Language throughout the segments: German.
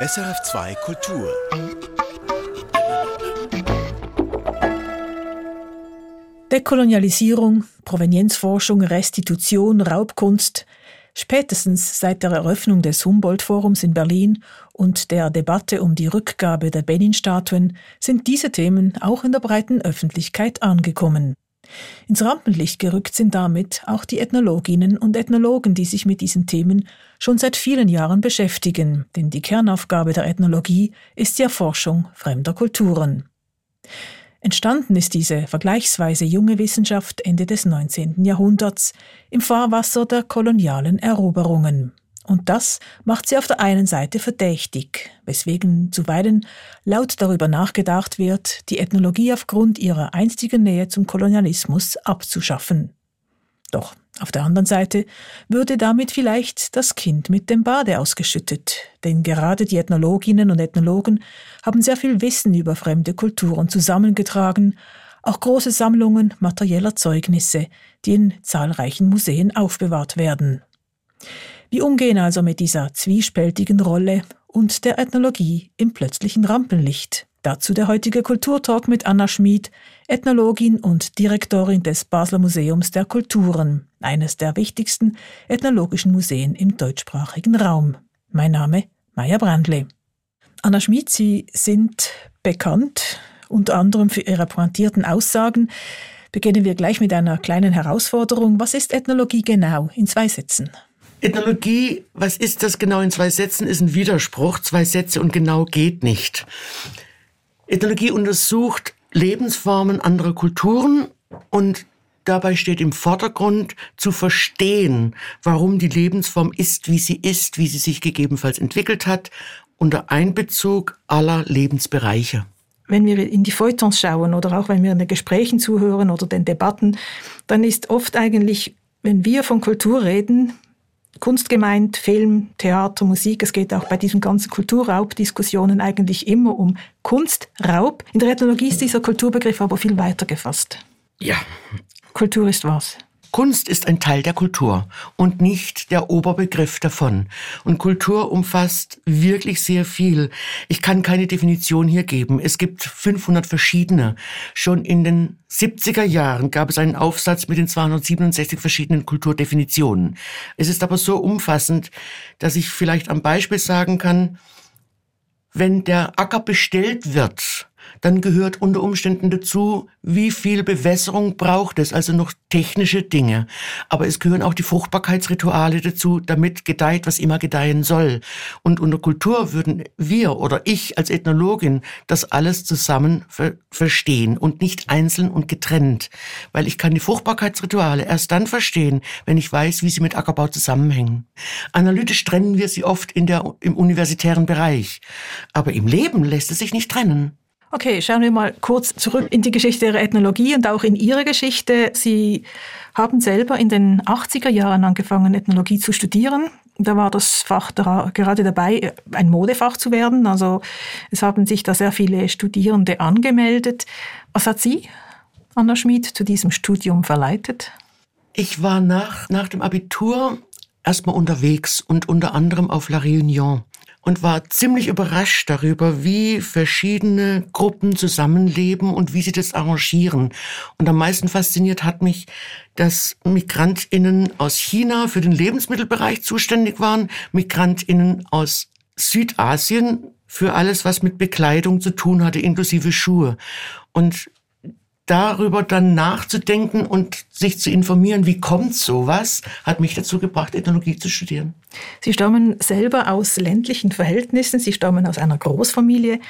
SRF2 Kultur. Dekolonialisierung, Provenienzforschung, Restitution, Raubkunst. Spätestens seit der Eröffnung des Humboldt-Forums in Berlin und der Debatte um die Rückgabe der Benin-Statuen sind diese Themen auch in der breiten Öffentlichkeit angekommen. Ins Rampenlicht gerückt sind damit auch die Ethnologinnen und Ethnologen, die sich mit diesen Themen schon seit vielen Jahren beschäftigen, denn die Kernaufgabe der Ethnologie ist die Erforschung fremder Kulturen. Entstanden ist diese vergleichsweise junge Wissenschaft Ende des 19. Jahrhunderts im Fahrwasser der kolonialen Eroberungen. Und das macht sie auf der einen Seite verdächtig, weswegen zuweilen laut darüber nachgedacht wird, die Ethnologie aufgrund ihrer einstigen Nähe zum Kolonialismus abzuschaffen. Doch auf der anderen Seite würde damit vielleicht das Kind mit dem Bade ausgeschüttet, denn gerade die Ethnologinnen und Ethnologen haben sehr viel Wissen über fremde Kulturen zusammengetragen, auch große Sammlungen materieller Zeugnisse, die in zahlreichen Museen aufbewahrt werden. Wie umgehen also mit dieser zwiespältigen Rolle und der Ethnologie im plötzlichen Rampenlicht? Dazu der heutige Kulturtalk mit Anna Schmid, Ethnologin und Direktorin des Basler Museums der Kulturen, eines der wichtigsten ethnologischen Museen im deutschsprachigen Raum. Mein Name Maya Brandle. Anna Schmid, Sie sind bekannt, unter anderem für Ihre pointierten Aussagen. Beginnen wir gleich mit einer kleinen Herausforderung. Was ist Ethnologie genau in zwei Sätzen? Ethnologie, was ist das genau in zwei Sätzen, ist ein Widerspruch. Zwei Sätze und genau geht nicht. Ethnologie untersucht Lebensformen anderer Kulturen und dabei steht im Vordergrund zu verstehen, warum die Lebensform ist, wie sie ist, wie sie sich gegebenenfalls entwickelt hat, unter Einbezug aller Lebensbereiche wenn wir in die Feuilletons schauen oder auch wenn wir in den Gesprächen zuhören oder den Debatten, dann ist oft eigentlich, wenn wir von Kultur reden, Kunst gemeint, Film, Theater, Musik. Es geht auch bei diesen ganzen Kulturraubdiskussionen eigentlich immer um Kunstraub. In der Ethnologie ist dieser Kulturbegriff aber viel weiter gefasst. Ja. Kultur ist was? Kunst ist ein Teil der Kultur und nicht der Oberbegriff davon. Und Kultur umfasst wirklich sehr viel. Ich kann keine Definition hier geben. Es gibt 500 verschiedene. Schon in den 70er Jahren gab es einen Aufsatz mit den 267 verschiedenen Kulturdefinitionen. Es ist aber so umfassend, dass ich vielleicht am Beispiel sagen kann, wenn der Acker bestellt wird, dann gehört unter Umständen dazu, wie viel Bewässerung braucht es, also noch technische Dinge. Aber es gehören auch die Fruchtbarkeitsrituale dazu, damit gedeiht, was immer gedeihen soll. Und unter Kultur würden wir oder ich als Ethnologin das alles zusammen ver verstehen und nicht einzeln und getrennt. Weil ich kann die Fruchtbarkeitsrituale erst dann verstehen, wenn ich weiß, wie sie mit Ackerbau zusammenhängen. Analytisch trennen wir sie oft in der, im universitären Bereich. Aber im Leben lässt es sich nicht trennen. Okay, schauen wir mal kurz zurück in die Geschichte der Ethnologie und auch in Ihre Geschichte. Sie haben selber in den 80er Jahren angefangen, Ethnologie zu studieren. Da war das Fach gerade dabei, ein Modefach zu werden. Also es haben sich da sehr viele Studierende angemeldet. Was hat Sie, Anna Schmid, zu diesem Studium verleitet? Ich war nach, nach dem Abitur erstmal unterwegs und unter anderem auf La Réunion und war ziemlich überrascht darüber, wie verschiedene Gruppen zusammenleben und wie sie das arrangieren. Und am meisten fasziniert hat mich, dass Migrantinnen aus China für den Lebensmittelbereich zuständig waren, Migrantinnen aus Südasien für alles, was mit Bekleidung zu tun hatte, inklusive Schuhe. Und darüber dann nachzudenken und sich zu informieren, wie kommt sowas, hat mich dazu gebracht, Ethnologie zu studieren. Sie stammen selber aus ländlichen Verhältnissen, Sie stammen aus einer Großfamilie.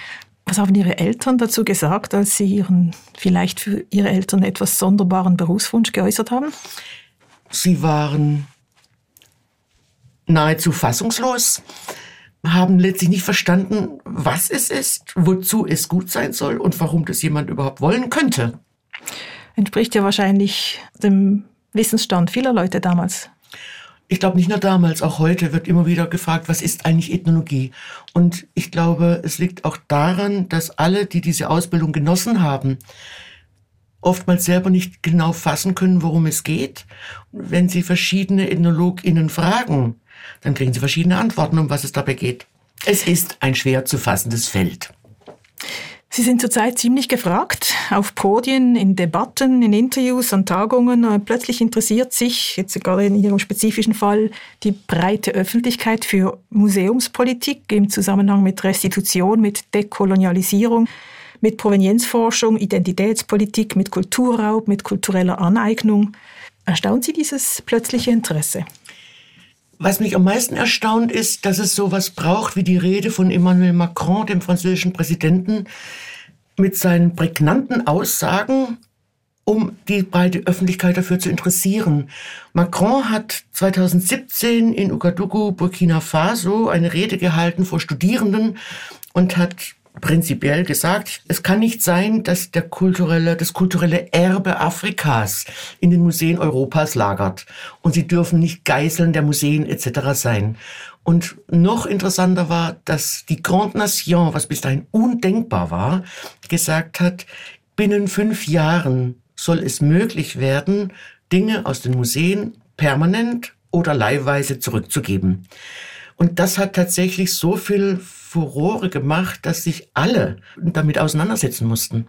Was haben Ihre Eltern dazu gesagt, als Sie Ihren vielleicht für Ihre Eltern etwas sonderbaren Berufswunsch geäußert haben? Sie waren nahezu fassungslos, haben letztlich nicht verstanden, was es ist, wozu es gut sein soll und warum das jemand überhaupt wollen könnte entspricht ja wahrscheinlich dem Wissensstand vieler Leute damals. Ich glaube nicht nur damals, auch heute wird immer wieder gefragt, was ist eigentlich Ethnologie? Und ich glaube, es liegt auch daran, dass alle, die diese Ausbildung genossen haben, oftmals selber nicht genau fassen können, worum es geht. Wenn sie verschiedene EthnologInnen fragen, dann kriegen sie verschiedene Antworten, um was es dabei geht. Es ist ein schwer zu fassendes Feld. Sie sind zurzeit ziemlich gefragt, auf Podien, in Debatten, in Interviews, an Tagungen. Äh, plötzlich interessiert sich, jetzt gerade in Ihrem spezifischen Fall, die breite Öffentlichkeit für Museumspolitik im Zusammenhang mit Restitution, mit Dekolonialisierung, mit Provenienzforschung, Identitätspolitik, mit Kulturraub, mit kultureller Aneignung. Erstaunt Sie dieses plötzliche Interesse? Was mich am meisten erstaunt ist, dass es sowas braucht wie die Rede von Emmanuel Macron, dem französischen Präsidenten, mit seinen prägnanten Aussagen, um die breite Öffentlichkeit dafür zu interessieren. Macron hat 2017 in Ouagadougou, Burkina Faso, eine Rede gehalten vor Studierenden und hat prinzipiell gesagt, es kann nicht sein, dass der kulturelle, das kulturelle Erbe Afrikas in den Museen Europas lagert. Und sie dürfen nicht Geiseln der Museen etc. sein. Und noch interessanter war, dass die Grande Nation, was bis dahin undenkbar war, gesagt hat, binnen fünf Jahren soll es möglich werden, Dinge aus den Museen permanent oder leihweise zurückzugeben. Und das hat tatsächlich so viel Furore gemacht, dass sich alle damit auseinandersetzen mussten.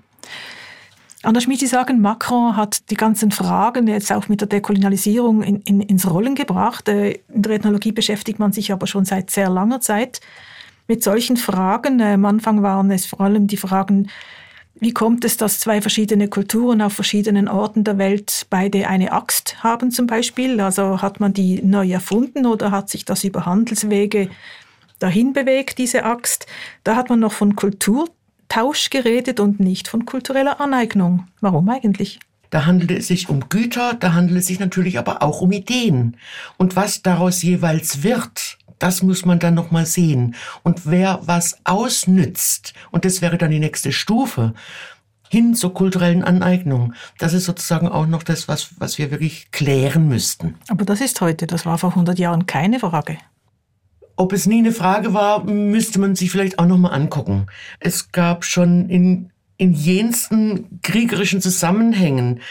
Anna Schmidt, Sie sagen, Macron hat die ganzen Fragen jetzt auch mit der Dekolonialisierung in, in, ins Rollen gebracht. Äh, in der Ethnologie beschäftigt man sich aber schon seit sehr langer Zeit mit solchen Fragen. Äh, am Anfang waren es vor allem die Fragen, wie kommt es, dass zwei verschiedene Kulturen auf verschiedenen Orten der Welt beide eine Axt haben zum Beispiel? Also hat man die neu erfunden oder hat sich das über Handelswege dahin bewegt, diese Axt. Da hat man noch von Kulturtausch geredet und nicht von kultureller Aneignung. Warum eigentlich? Da handelt es sich um Güter, da handelt es sich natürlich aber auch um Ideen. Und was daraus jeweils wird, das muss man dann nochmal sehen. Und wer was ausnützt, und das wäre dann die nächste Stufe, hin zur kulturellen Aneignung. Das ist sozusagen auch noch das, was, was wir wirklich klären müssten. Aber das ist heute, das war vor 100 Jahren keine Frage. Ob es nie eine Frage war, müsste man sich vielleicht auch noch mal angucken. Es gab schon in, in jensten kriegerischen Zusammenhängen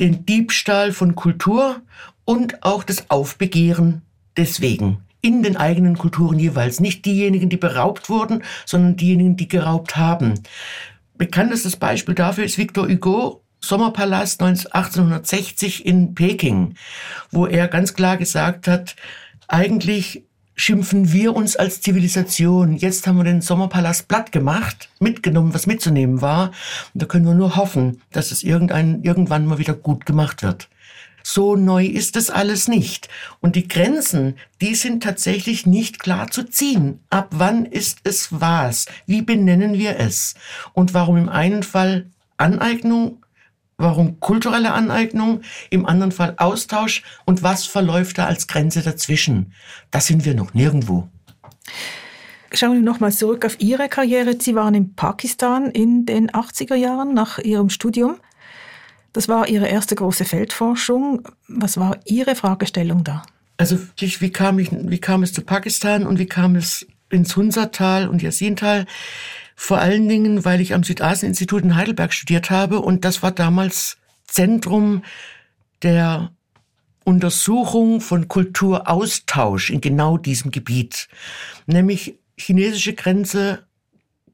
den Diebstahl von Kultur und auch das Aufbegehren deswegen in den eigenen Kulturen jeweils. Nicht diejenigen, die beraubt wurden, sondern diejenigen, die geraubt haben. Bekanntestes Beispiel dafür ist Victor Hugo, Sommerpalast 1860 in Peking, wo er ganz klar gesagt hat, eigentlich schimpfen wir uns als Zivilisation. Jetzt haben wir den Sommerpalast platt gemacht, mitgenommen, was mitzunehmen war. Und da können wir nur hoffen, dass es irgendein, irgendwann mal wieder gut gemacht wird. So neu ist es alles nicht. Und die Grenzen, die sind tatsächlich nicht klar zu ziehen. Ab wann ist es was? Wie benennen wir es? Und warum im einen Fall Aneignung Warum kulturelle Aneignung, im anderen Fall Austausch und was verläuft da als Grenze dazwischen? Da sind wir noch nirgendwo. Schauen wir nochmal zurück auf Ihre Karriere. Sie waren in Pakistan in den 80er Jahren nach Ihrem Studium. Das war Ihre erste große Feldforschung. Was war Ihre Fragestellung da? Also wie kam, ich, wie kam es zu Pakistan und wie kam es ins Hunsertal und Yasintal? Vor allen Dingen, weil ich am Südasieninstitut in Heidelberg studiert habe und das war damals Zentrum der Untersuchung von Kulturaustausch in genau diesem Gebiet, nämlich chinesische Grenze,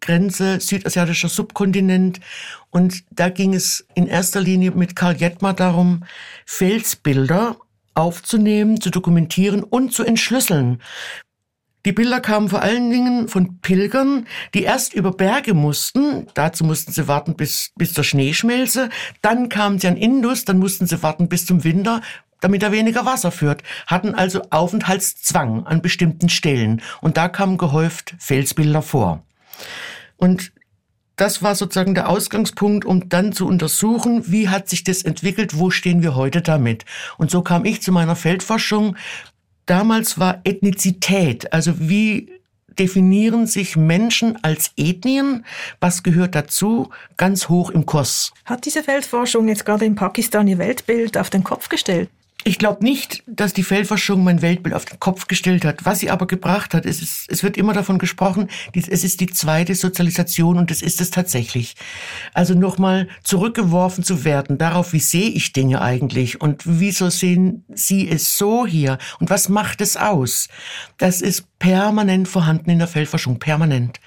Grenze, südasiatischer Subkontinent. Und da ging es in erster Linie mit Karl Jettmer darum, Felsbilder aufzunehmen, zu dokumentieren und zu entschlüsseln. Die Bilder kamen vor allen Dingen von Pilgern, die erst über Berge mussten. Dazu mussten sie warten bis, bis zur Schneeschmelze. Dann kamen sie an Indus, dann mussten sie warten bis zum Winter, damit er weniger Wasser führt, hatten also Aufenthaltszwang an bestimmten Stellen. Und da kamen gehäuft Felsbilder vor. Und das war sozusagen der Ausgangspunkt, um dann zu untersuchen, wie hat sich das entwickelt, wo stehen wir heute damit. Und so kam ich zu meiner Feldforschung damals war Ethnizität, also wie definieren sich Menschen als Ethnien, was gehört dazu, ganz hoch im Kurs. Hat diese Feldforschung jetzt gerade in Pakistan ihr Weltbild auf den Kopf gestellt? Ich glaube nicht, dass die Feldforschung mein Weltbild auf den Kopf gestellt hat. Was sie aber gebracht hat, es, ist, es wird immer davon gesprochen, es ist die zweite Sozialisation und es ist es tatsächlich. Also nochmal zurückgeworfen zu werden darauf, wie sehe ich Dinge eigentlich und wieso sehen Sie es so hier und was macht es aus? Das ist permanent vorhanden in der Feldforschung, permanent.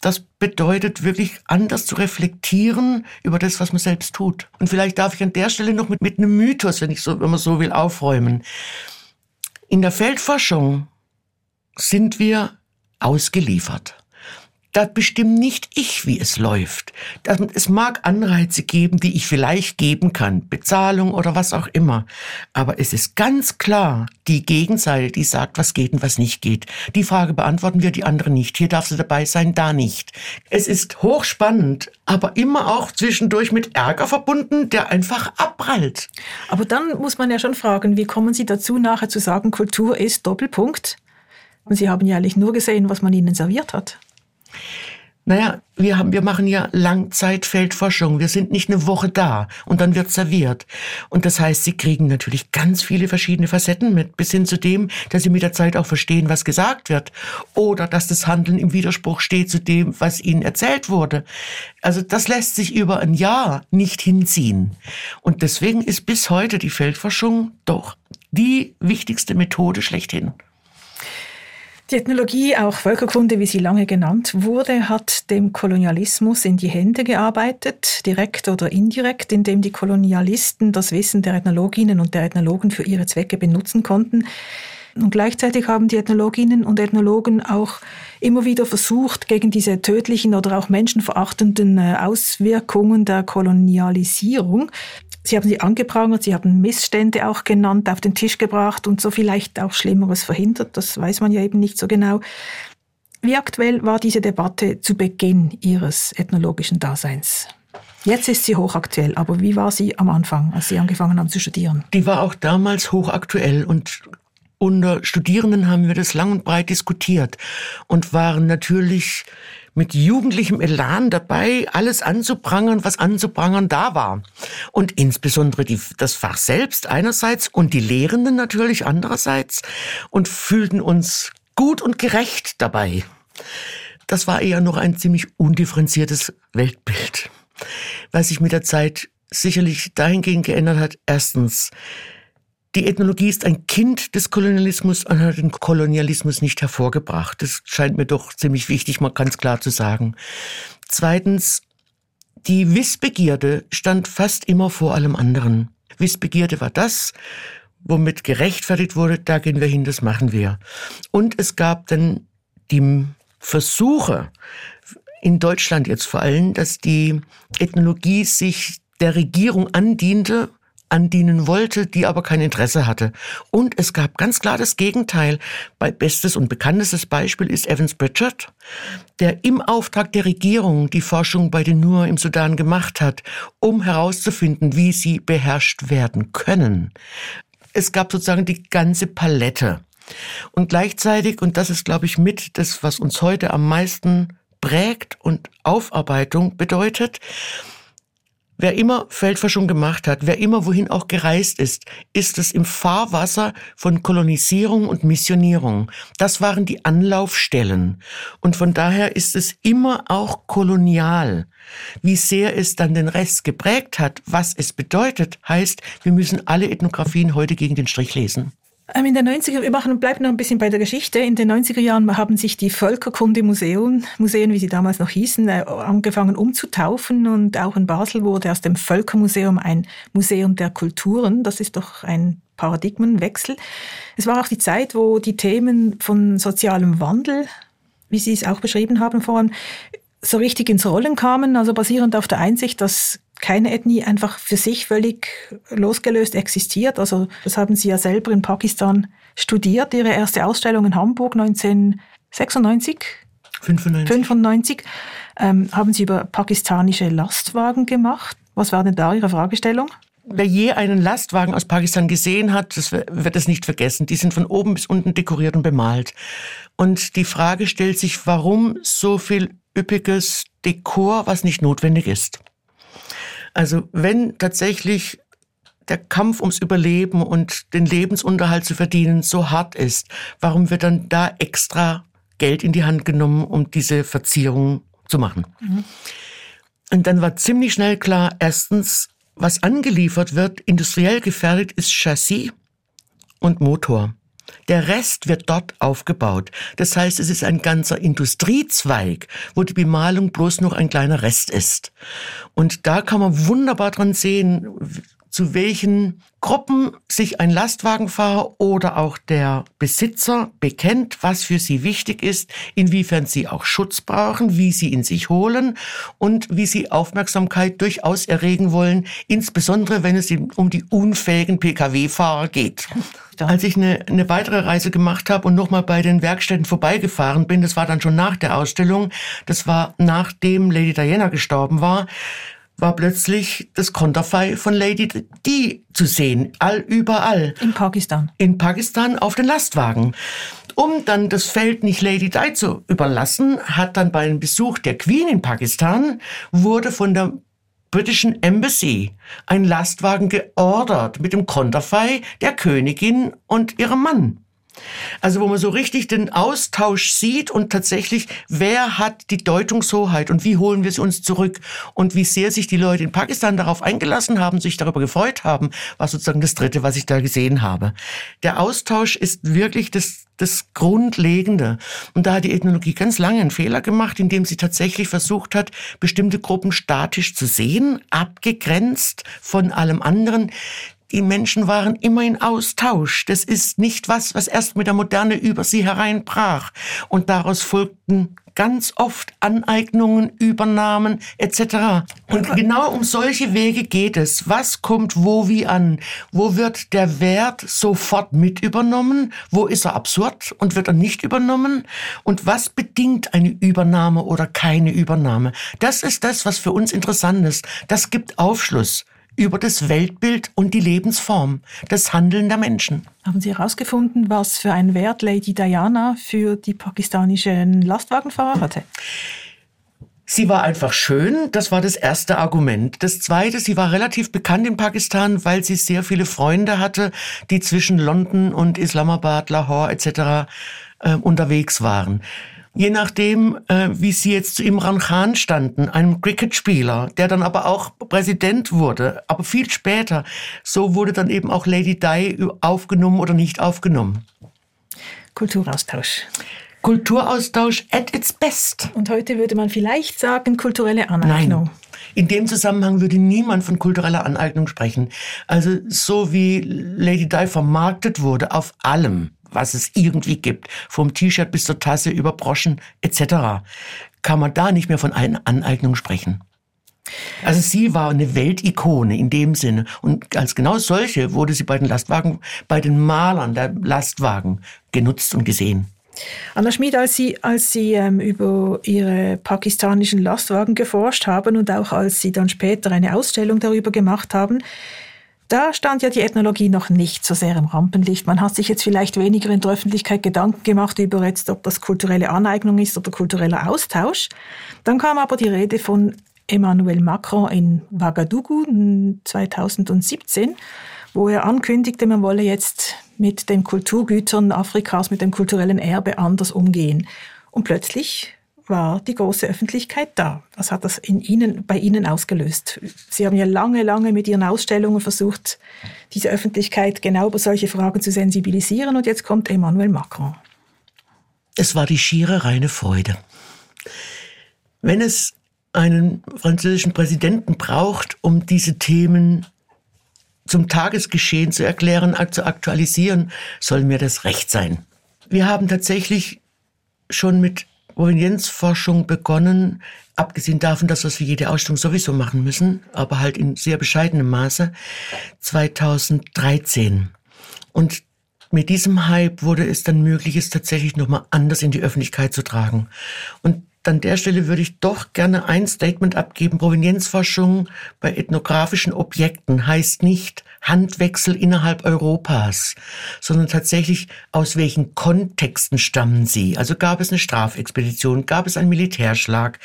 Das bedeutet wirklich anders zu reflektieren über das, was man selbst tut. Und vielleicht darf ich an der Stelle noch mit, mit einem Mythos, wenn ich so, wenn man so will, aufräumen. In der Feldforschung sind wir ausgeliefert. Da bestimme nicht ich, wie es läuft. Es mag Anreize geben, die ich vielleicht geben kann, Bezahlung oder was auch immer. Aber es ist ganz klar die Gegenseite, die sagt, was geht und was nicht geht. Die Frage beantworten wir, die andere nicht. Hier darf sie dabei sein, da nicht. Es ist hochspannend, aber immer auch zwischendurch mit Ärger verbunden, der einfach abprallt. Aber dann muss man ja schon fragen, wie kommen Sie dazu, nachher zu sagen, Kultur ist Doppelpunkt? Und Sie haben ja eigentlich nur gesehen, was man Ihnen serviert hat. Naja, wir, haben, wir machen ja Langzeitfeldforschung. Wir sind nicht eine Woche da und dann wird serviert. Und das heißt, sie kriegen natürlich ganz viele verschiedene Facetten mit, bis hin zu dem, dass sie mit der Zeit auch verstehen, was gesagt wird. Oder dass das Handeln im Widerspruch steht zu dem, was ihnen erzählt wurde. Also das lässt sich über ein Jahr nicht hinziehen. Und deswegen ist bis heute die Feldforschung doch die wichtigste Methode schlechthin. Die Ethnologie, auch Völkerkunde, wie sie lange genannt wurde, hat dem Kolonialismus in die Hände gearbeitet, direkt oder indirekt, indem die Kolonialisten das Wissen der Ethnologinnen und der Ethnologen für ihre Zwecke benutzen konnten. Und gleichzeitig haben die Ethnologinnen und Ethnologen auch immer wieder versucht, gegen diese tödlichen oder auch menschenverachtenden äh, Auswirkungen der Kolonialisierung Sie haben sie angeprangert, Sie haben Missstände auch genannt, auf den Tisch gebracht und so vielleicht auch Schlimmeres verhindert. Das weiß man ja eben nicht so genau. Wie aktuell war diese Debatte zu Beginn Ihres ethnologischen Daseins? Jetzt ist sie hochaktuell, aber wie war sie am Anfang, als Sie angefangen haben zu studieren? Die war auch damals hochaktuell und unter Studierenden haben wir das lang und breit diskutiert und waren natürlich mit jugendlichem Elan dabei, alles anzuprangern, was anzuprangern da war. Und insbesondere die, das Fach selbst einerseits und die Lehrenden natürlich andererseits und fühlten uns gut und gerecht dabei. Das war eher noch ein ziemlich undifferenziertes Weltbild, was sich mit der Zeit sicherlich dahingehend geändert hat. Erstens, die Ethnologie ist ein Kind des Kolonialismus und hat den Kolonialismus nicht hervorgebracht. Das scheint mir doch ziemlich wichtig, mal ganz klar zu sagen. Zweitens, die Wissbegierde stand fast immer vor allem anderen. Wissbegierde war das, womit gerechtfertigt wurde, da gehen wir hin, das machen wir. Und es gab dann die Versuche, in Deutschland jetzt vor allem, dass die Ethnologie sich der Regierung andiente andienen wollte, die aber kein Interesse hatte. Und es gab ganz klar das Gegenteil. Bei bestes und bekanntestes Beispiel ist Evans Pritchard, der im Auftrag der Regierung die Forschung bei den Nur im Sudan gemacht hat, um herauszufinden, wie sie beherrscht werden können. Es gab sozusagen die ganze Palette. Und gleichzeitig, und das ist, glaube ich, mit das, was uns heute am meisten prägt und Aufarbeitung bedeutet, Wer immer Feldforschung gemacht hat, wer immer wohin auch gereist ist, ist es im Fahrwasser von Kolonisierung und Missionierung. Das waren die Anlaufstellen. Und von daher ist es immer auch kolonial. Wie sehr es dann den Rest geprägt hat, was es bedeutet, heißt, wir müssen alle Ethnografien heute gegen den Strich lesen. Ähm, in den 90er, wir machen, bleiben noch ein bisschen bei der Geschichte. In den 90er Jahren haben sich die Völkerkundemuseen, Museen, wie sie damals noch hießen, äh, angefangen umzutaufen und auch in Basel wurde aus dem Völkermuseum ein Museum der Kulturen. Das ist doch ein Paradigmenwechsel. Es war auch die Zeit, wo die Themen von sozialem Wandel, wie Sie es auch beschrieben haben vorhin, so richtig ins Rollen kamen, also basierend auf der Einsicht, dass keine Ethnie einfach für sich völlig losgelöst existiert. Also das haben Sie ja selber in Pakistan studiert. Ihre erste Ausstellung in Hamburg 1996. 95. 95 ähm, haben Sie über pakistanische Lastwagen gemacht. Was war denn da Ihre Fragestellung? Wer je einen Lastwagen aus Pakistan gesehen hat, das wird es nicht vergessen. Die sind von oben bis unten dekoriert und bemalt. Und die Frage stellt sich, warum so viel üppiges Dekor, was nicht notwendig ist. Also wenn tatsächlich der Kampf ums Überleben und den Lebensunterhalt zu verdienen so hart ist, warum wird dann da extra Geld in die Hand genommen, um diese Verzierung zu machen? Mhm. Und dann war ziemlich schnell klar, erstens, was angeliefert wird, industriell gefährdet, ist Chassis und Motor. Der Rest wird dort aufgebaut. Das heißt, es ist ein ganzer Industriezweig, wo die Bemalung bloß noch ein kleiner Rest ist. Und da kann man wunderbar dran sehen, zu welchen Gruppen sich ein Lastwagenfahrer oder auch der Besitzer bekennt, was für sie wichtig ist, inwiefern sie auch Schutz brauchen, wie sie in sich holen und wie sie Aufmerksamkeit durchaus erregen wollen, insbesondere wenn es um die unfähigen Pkw-Fahrer geht. Als ich eine, eine weitere Reise gemacht habe und nochmal bei den Werkstätten vorbeigefahren bin, das war dann schon nach der Ausstellung, das war nachdem Lady Diana gestorben war, war plötzlich das Konterfei von Lady Di zu sehen, all überall. In Pakistan. In Pakistan auf den Lastwagen. Um dann das Feld nicht Lady Di zu überlassen, hat dann bei einem Besuch der Queen in Pakistan wurde von der britischen Embassy ein Lastwagen geordert mit dem Konterfei der Königin und ihrem Mann. Also wo man so richtig den Austausch sieht und tatsächlich, wer hat die Deutungshoheit und wie holen wir sie uns zurück und wie sehr sich die Leute in Pakistan darauf eingelassen haben, sich darüber gefreut haben, war sozusagen das Dritte, was ich da gesehen habe. Der Austausch ist wirklich das, das Grundlegende. Und da hat die Ethnologie ganz lange einen Fehler gemacht, indem sie tatsächlich versucht hat, bestimmte Gruppen statisch zu sehen, abgegrenzt von allem anderen. Die Menschen waren immer in Austausch. Das ist nicht was, was erst mit der Moderne über sie hereinbrach. Und daraus folgten ganz oft Aneignungen, Übernahmen etc. Und genau um solche Wege geht es. Was kommt wo wie an? Wo wird der Wert sofort mit übernommen? Wo ist er absurd und wird er nicht übernommen? Und was bedingt eine Übernahme oder keine Übernahme? Das ist das, was für uns interessant ist. Das gibt Aufschluss über das Weltbild und die Lebensform, das Handeln der Menschen. Haben Sie herausgefunden, was für einen Wert Lady Diana für die pakistanischen Lastwagenfahrer hatte? Sie war einfach schön, das war das erste Argument. Das zweite, sie war relativ bekannt in Pakistan, weil sie sehr viele Freunde hatte, die zwischen London und Islamabad, Lahore etc. Äh, unterwegs waren je nachdem, äh, wie sie jetzt zu Imran Khan standen, einem Cricketspieler, der dann aber auch Präsident wurde, aber viel später. So wurde dann eben auch Lady Di aufgenommen oder nicht aufgenommen. Kulturaustausch. Kulturaustausch at its best. Und heute würde man vielleicht sagen, kulturelle Aneignung. Nein. In dem Zusammenhang würde niemand von kultureller Aneignung sprechen. Also so wie Lady Di vermarktet wurde auf allem, was es irgendwie gibt, vom T-Shirt bis zur Tasse über Broschen etc., kann man da nicht mehr von einer Aneignung sprechen. Also sie war eine Weltikone in dem Sinne. Und als genau solche wurde sie bei den Lastwagen, bei den Malern der Lastwagen genutzt und gesehen. Anna Schmid, als Sie, als Sie ähm, über Ihre pakistanischen Lastwagen geforscht haben und auch als Sie dann später eine Ausstellung darüber gemacht haben, da stand ja die Ethnologie noch nicht so sehr im Rampenlicht. Man hat sich jetzt vielleicht weniger in der Öffentlichkeit Gedanken gemacht über jetzt, ob das kulturelle Aneignung ist oder kultureller Austausch. Dann kam aber die Rede von Emmanuel Macron in Ouagadougou 2017, wo er ankündigte, man wolle jetzt mit den Kulturgütern Afrikas, mit dem kulturellen Erbe anders umgehen. Und plötzlich war die große Öffentlichkeit da. Was hat das in Ihnen, bei Ihnen ausgelöst? Sie haben ja lange, lange mit Ihren Ausstellungen versucht, diese Öffentlichkeit genau über solche Fragen zu sensibilisieren und jetzt kommt Emmanuel Macron. Es war die schiere reine Freude. Wenn es einen französischen Präsidenten braucht, um diese Themen zum Tagesgeschehen zu erklären, zu aktualisieren, soll mir das recht sein. Wir haben tatsächlich schon mit Provenienzforschung begonnen, abgesehen davon, dass wir es für jede Ausstellung sowieso machen müssen, aber halt in sehr bescheidenem Maße, 2013. Und mit diesem Hype wurde es dann möglich, es tatsächlich nochmal anders in die Öffentlichkeit zu tragen. Und an der Stelle würde ich doch gerne ein Statement abgeben. Provenienzforschung bei ethnografischen Objekten heißt nicht Handwechsel innerhalb Europas, sondern tatsächlich aus welchen Kontexten stammen sie. Also gab es eine Strafexpedition, gab es einen Militärschlag,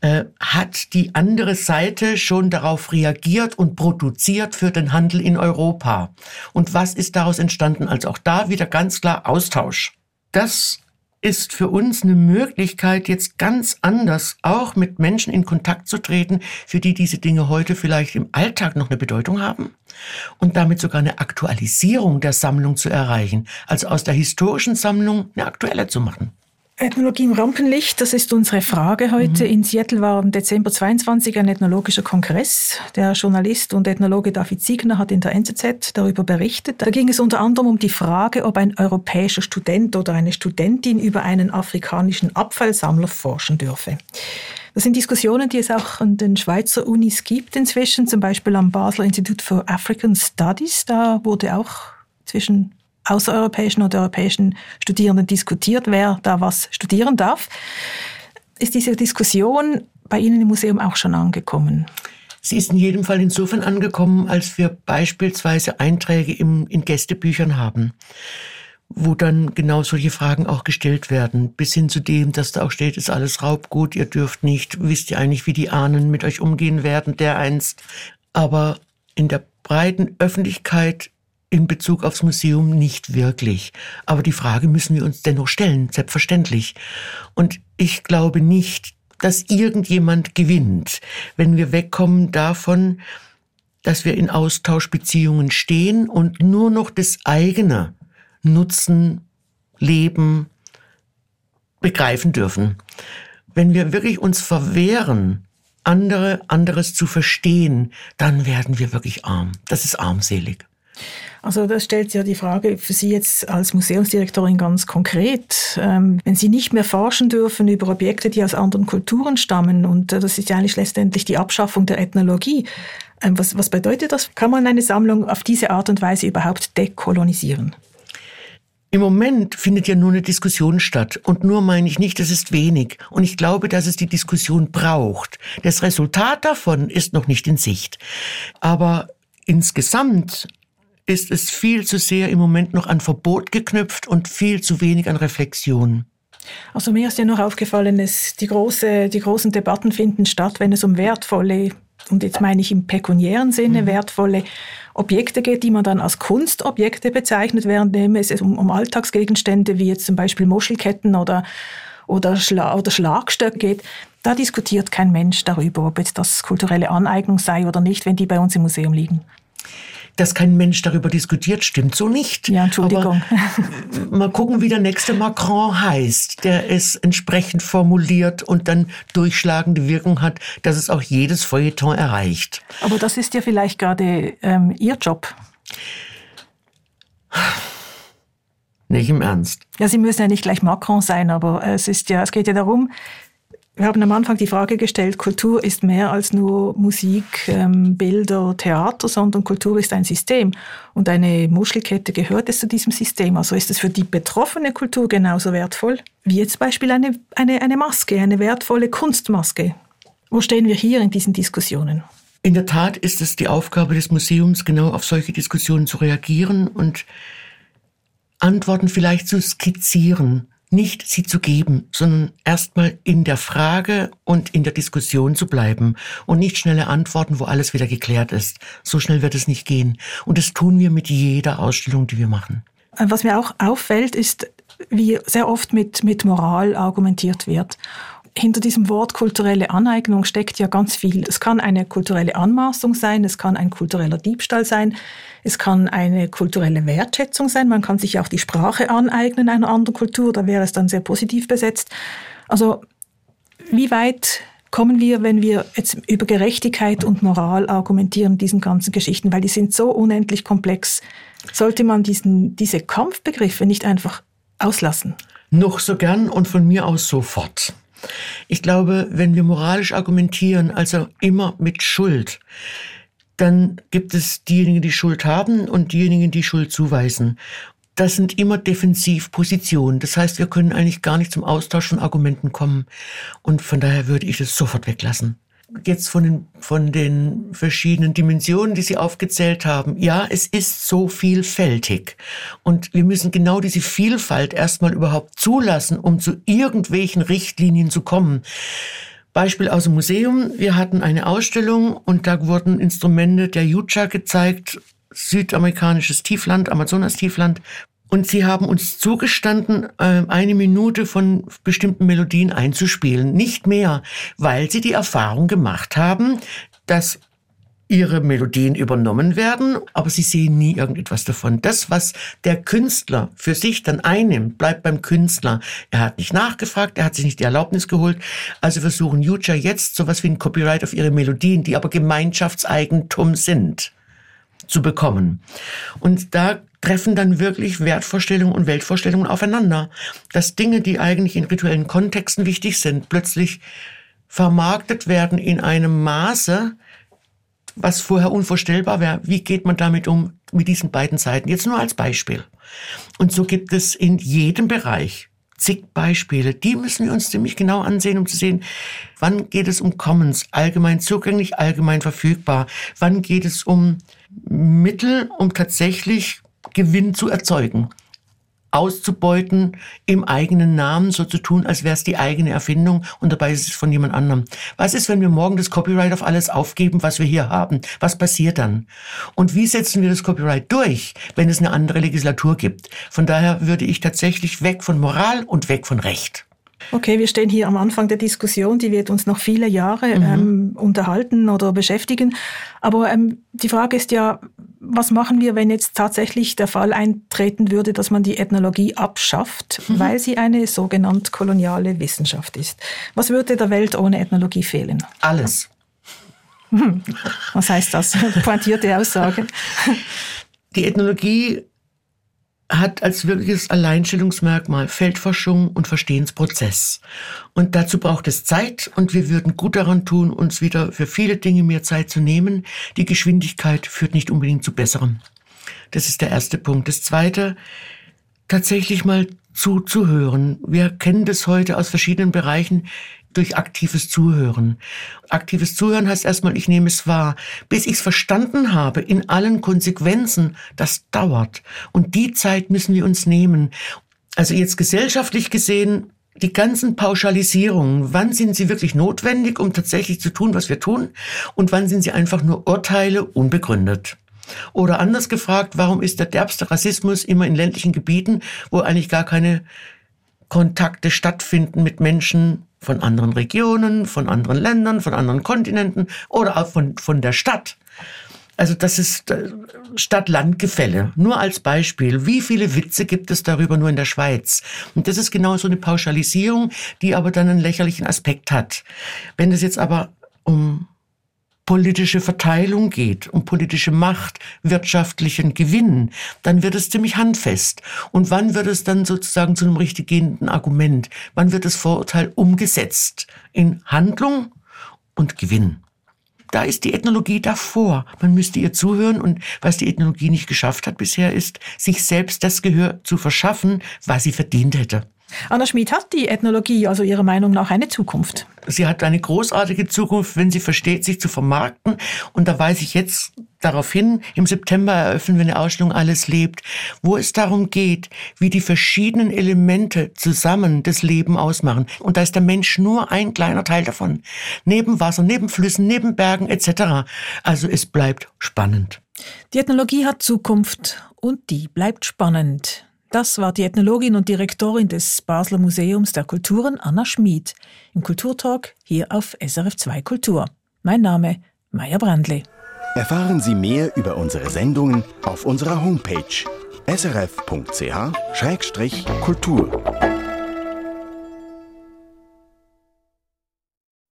äh, hat die andere Seite schon darauf reagiert und produziert für den Handel in Europa. Und was ist daraus entstanden? Also auch da wieder ganz klar Austausch. Das ist für uns eine Möglichkeit, jetzt ganz anders auch mit Menschen in Kontakt zu treten, für die diese Dinge heute vielleicht im Alltag noch eine Bedeutung haben und damit sogar eine Aktualisierung der Sammlung zu erreichen, also aus der historischen Sammlung eine aktuelle zu machen. Ethnologie im Rampenlicht, das ist unsere Frage heute. Mhm. In Seattle war im Dezember 22 ein ethnologischer Kongress. Der Journalist und Ethnologe David Siegner hat in der NZZ darüber berichtet. Da ging es unter anderem um die Frage, ob ein europäischer Student oder eine Studentin über einen afrikanischen Abfallsammler forschen dürfe. Das sind Diskussionen, die es auch an den Schweizer Unis gibt inzwischen, zum Beispiel am Basler Institute for African Studies. Da wurde auch zwischen außereuropäischen oder europäischen Studierenden diskutiert, wer da was studieren darf. Ist diese Diskussion bei Ihnen im Museum auch schon angekommen? Sie ist in jedem Fall insofern angekommen, als wir beispielsweise Einträge im, in Gästebüchern haben, wo dann genau solche Fragen auch gestellt werden, bis hin zu dem, dass da auch steht, ist alles Raubgut, ihr dürft nicht, wisst ihr eigentlich, wie die Ahnen mit euch umgehen werden, der einst. Aber in der breiten Öffentlichkeit in Bezug aufs Museum nicht wirklich. Aber die Frage müssen wir uns dennoch stellen, selbstverständlich. Und ich glaube nicht, dass irgendjemand gewinnt, wenn wir wegkommen davon, dass wir in Austauschbeziehungen stehen und nur noch das eigene Nutzen, Leben begreifen dürfen. Wenn wir wirklich uns verwehren, andere, anderes zu verstehen, dann werden wir wirklich arm. Das ist armselig. Also das stellt ja die Frage für Sie jetzt als Museumsdirektorin ganz konkret. Ähm, wenn Sie nicht mehr forschen dürfen über Objekte, die aus anderen Kulturen stammen, und äh, das ist ja eigentlich letztendlich die Abschaffung der Ethnologie, ähm, was, was bedeutet das? Kann man eine Sammlung auf diese Art und Weise überhaupt dekolonisieren? Im Moment findet ja nur eine Diskussion statt. Und nur meine ich nicht, das ist wenig. Und ich glaube, dass es die Diskussion braucht. Das Resultat davon ist noch nicht in Sicht. Aber insgesamt ist es viel zu sehr im Moment noch an Verbot geknüpft und viel zu wenig an Reflexion. Also mir ist ja noch aufgefallen, dass die, große, die großen Debatten finden statt, wenn es um wertvolle, und jetzt meine ich im pekuniären Sinne, mhm. wertvolle Objekte geht, die man dann als Kunstobjekte bezeichnet, während es um, um Alltagsgegenstände wie jetzt zum Beispiel Muschelketten oder, oder, Schla oder Schlagstöcke geht. Da diskutiert kein Mensch darüber, ob jetzt das kulturelle Aneignung sei oder nicht, wenn die bei uns im Museum liegen dass kein Mensch darüber diskutiert, stimmt so nicht. Ja, Entschuldigung. Aber mal gucken, wie der nächste Macron heißt, der es entsprechend formuliert und dann durchschlagende Wirkung hat, dass es auch jedes Feuilleton erreicht. Aber das ist ja vielleicht gerade ähm, Ihr Job. Nicht im Ernst. Ja, Sie müssen ja nicht gleich Macron sein, aber es ist ja, es geht ja darum, wir haben am Anfang die Frage gestellt, Kultur ist mehr als nur Musik, ähm, Bilder, Theater, sondern Kultur ist ein System. Und eine Muschelkette gehört es zu diesem System. Also ist es für die betroffene Kultur genauso wertvoll wie jetzt zum Beispiel eine, eine, eine Maske, eine wertvolle Kunstmaske. Wo stehen wir hier in diesen Diskussionen? In der Tat ist es die Aufgabe des Museums, genau auf solche Diskussionen zu reagieren und Antworten vielleicht zu skizzieren nicht sie zu geben, sondern erstmal in der Frage und in der Diskussion zu bleiben und nicht schnelle Antworten, wo alles wieder geklärt ist. So schnell wird es nicht gehen. Und das tun wir mit jeder Ausstellung, die wir machen. Was mir auch auffällt, ist, wie sehr oft mit, mit Moral argumentiert wird hinter diesem Wort kulturelle Aneignung steckt ja ganz viel. Es kann eine kulturelle Anmaßung sein, es kann ein kultureller Diebstahl sein, es kann eine kulturelle Wertschätzung sein, man kann sich auch die Sprache aneignen einer anderen Kultur, da wäre es dann sehr positiv besetzt. Also wie weit kommen wir, wenn wir jetzt über Gerechtigkeit und Moral argumentieren, diesen ganzen Geschichten, weil die sind so unendlich komplex. Sollte man diesen, diese Kampfbegriffe nicht einfach auslassen? Noch so gern und von mir aus sofort. Ich glaube, wenn wir moralisch argumentieren, also immer mit Schuld, dann gibt es diejenigen, die Schuld haben und diejenigen, die Schuld zuweisen. Das sind immer Defensivpositionen. Das heißt, wir können eigentlich gar nicht zum Austausch von Argumenten kommen. Und von daher würde ich es sofort weglassen jetzt von den, von den verschiedenen Dimensionen, die Sie aufgezählt haben, ja, es ist so vielfältig. Und wir müssen genau diese Vielfalt erstmal überhaupt zulassen, um zu irgendwelchen Richtlinien zu kommen. Beispiel aus dem Museum. Wir hatten eine Ausstellung und da wurden Instrumente der Yucha gezeigt, südamerikanisches Tiefland, Amazonas-Tiefland. Und sie haben uns zugestanden, ähm, eine Minute von bestimmten Melodien einzuspielen. Nicht mehr, weil sie die Erfahrung gemacht haben, dass ihre Melodien übernommen werden, aber sie sehen nie irgendetwas davon. Das, was der Künstler für sich dann einnimmt, bleibt beim Künstler. Er hat nicht nachgefragt, er hat sich nicht die Erlaubnis geholt. Also versuchen Yuja jetzt sowas wie ein Copyright auf ihre Melodien, die aber Gemeinschaftseigentum sind, zu bekommen. Und da treffen dann wirklich Wertvorstellungen und Weltvorstellungen aufeinander. Dass Dinge, die eigentlich in rituellen Kontexten wichtig sind, plötzlich vermarktet werden in einem Maße, was vorher unvorstellbar wäre. Wie geht man damit um, mit diesen beiden Seiten? Jetzt nur als Beispiel. Und so gibt es in jedem Bereich zig Beispiele. Die müssen wir uns ziemlich genau ansehen, um zu sehen, wann geht es um Commons, allgemein zugänglich, allgemein verfügbar. Wann geht es um Mittel, um tatsächlich Gewinn zu erzeugen auszubeuten im eigenen Namen, so zu tun, als wäre es die eigene Erfindung und dabei ist es von jemand anderem. Was ist, wenn wir morgen das Copyright auf alles aufgeben, was wir hier haben? Was passiert dann? Und wie setzen wir das Copyright durch, wenn es eine andere Legislatur gibt? Von daher würde ich tatsächlich weg von Moral und weg von Recht. Okay, wir stehen hier am Anfang der Diskussion, die wird uns noch viele Jahre mhm. ähm, unterhalten oder beschäftigen. Aber ähm, die Frage ist ja, was machen wir, wenn jetzt tatsächlich der Fall eintreten würde, dass man die Ethnologie abschafft, mhm. weil sie eine sogenannte koloniale Wissenschaft ist? Was würde der Welt ohne Ethnologie fehlen? Alles. Hm. Was heißt das? Pointierte Aussage. Die Ethnologie hat als wirkliches Alleinstellungsmerkmal Feldforschung und Verstehensprozess. Und dazu braucht es Zeit und wir würden gut daran tun, uns wieder für viele Dinge mehr Zeit zu nehmen. Die Geschwindigkeit führt nicht unbedingt zu besserem. Das ist der erste Punkt. Das zweite, tatsächlich mal zuzuhören. Wir kennen das heute aus verschiedenen Bereichen durch aktives Zuhören. Aktives Zuhören heißt erstmal, ich nehme es wahr. Bis ich es verstanden habe, in allen Konsequenzen, das dauert. Und die Zeit müssen wir uns nehmen. Also jetzt gesellschaftlich gesehen, die ganzen Pauschalisierungen, wann sind sie wirklich notwendig, um tatsächlich zu tun, was wir tun, und wann sind sie einfach nur Urteile unbegründet? Oder anders gefragt, warum ist der derbste Rassismus immer in ländlichen Gebieten, wo eigentlich gar keine Kontakte stattfinden mit Menschen von anderen Regionen, von anderen Ländern, von anderen Kontinenten oder auch von, von der Stadt. Also das ist äh, Stadt-Land-Gefälle. Nur als Beispiel. Wie viele Witze gibt es darüber nur in der Schweiz? Und das ist genau so eine Pauschalisierung, die aber dann einen lächerlichen Aspekt hat. Wenn es jetzt aber um politische Verteilung geht, um politische Macht, wirtschaftlichen Gewinn, dann wird es ziemlich handfest. Und wann wird es dann sozusagen zu einem richtig gehenden Argument? Wann wird das Vorurteil umgesetzt in Handlung und Gewinn? Da ist die Ethnologie davor. Man müsste ihr zuhören und was die Ethnologie nicht geschafft hat bisher ist, sich selbst das Gehör zu verschaffen, was sie verdient hätte. Anna Schmid hat die Ethnologie also Ihrer Meinung nach eine Zukunft? Sie hat eine großartige Zukunft, wenn sie versteht, sich zu vermarkten. Und da weise ich jetzt darauf hin, im September eröffnen wir eine Ausstellung Alles lebt, wo es darum geht, wie die verschiedenen Elemente zusammen das Leben ausmachen. Und da ist der Mensch nur ein kleiner Teil davon. Neben Wasser, neben Flüssen, neben Bergen etc. Also es bleibt spannend. Die Ethnologie hat Zukunft und die bleibt spannend. Das war die Ethnologin und Direktorin des Basler Museums der Kulturen Anna Schmid im Kulturtalk hier auf SRF 2 Kultur. Mein Name Maja Brandle. Erfahren Sie mehr über unsere Sendungen auf unserer Homepage srf.ch-kultur.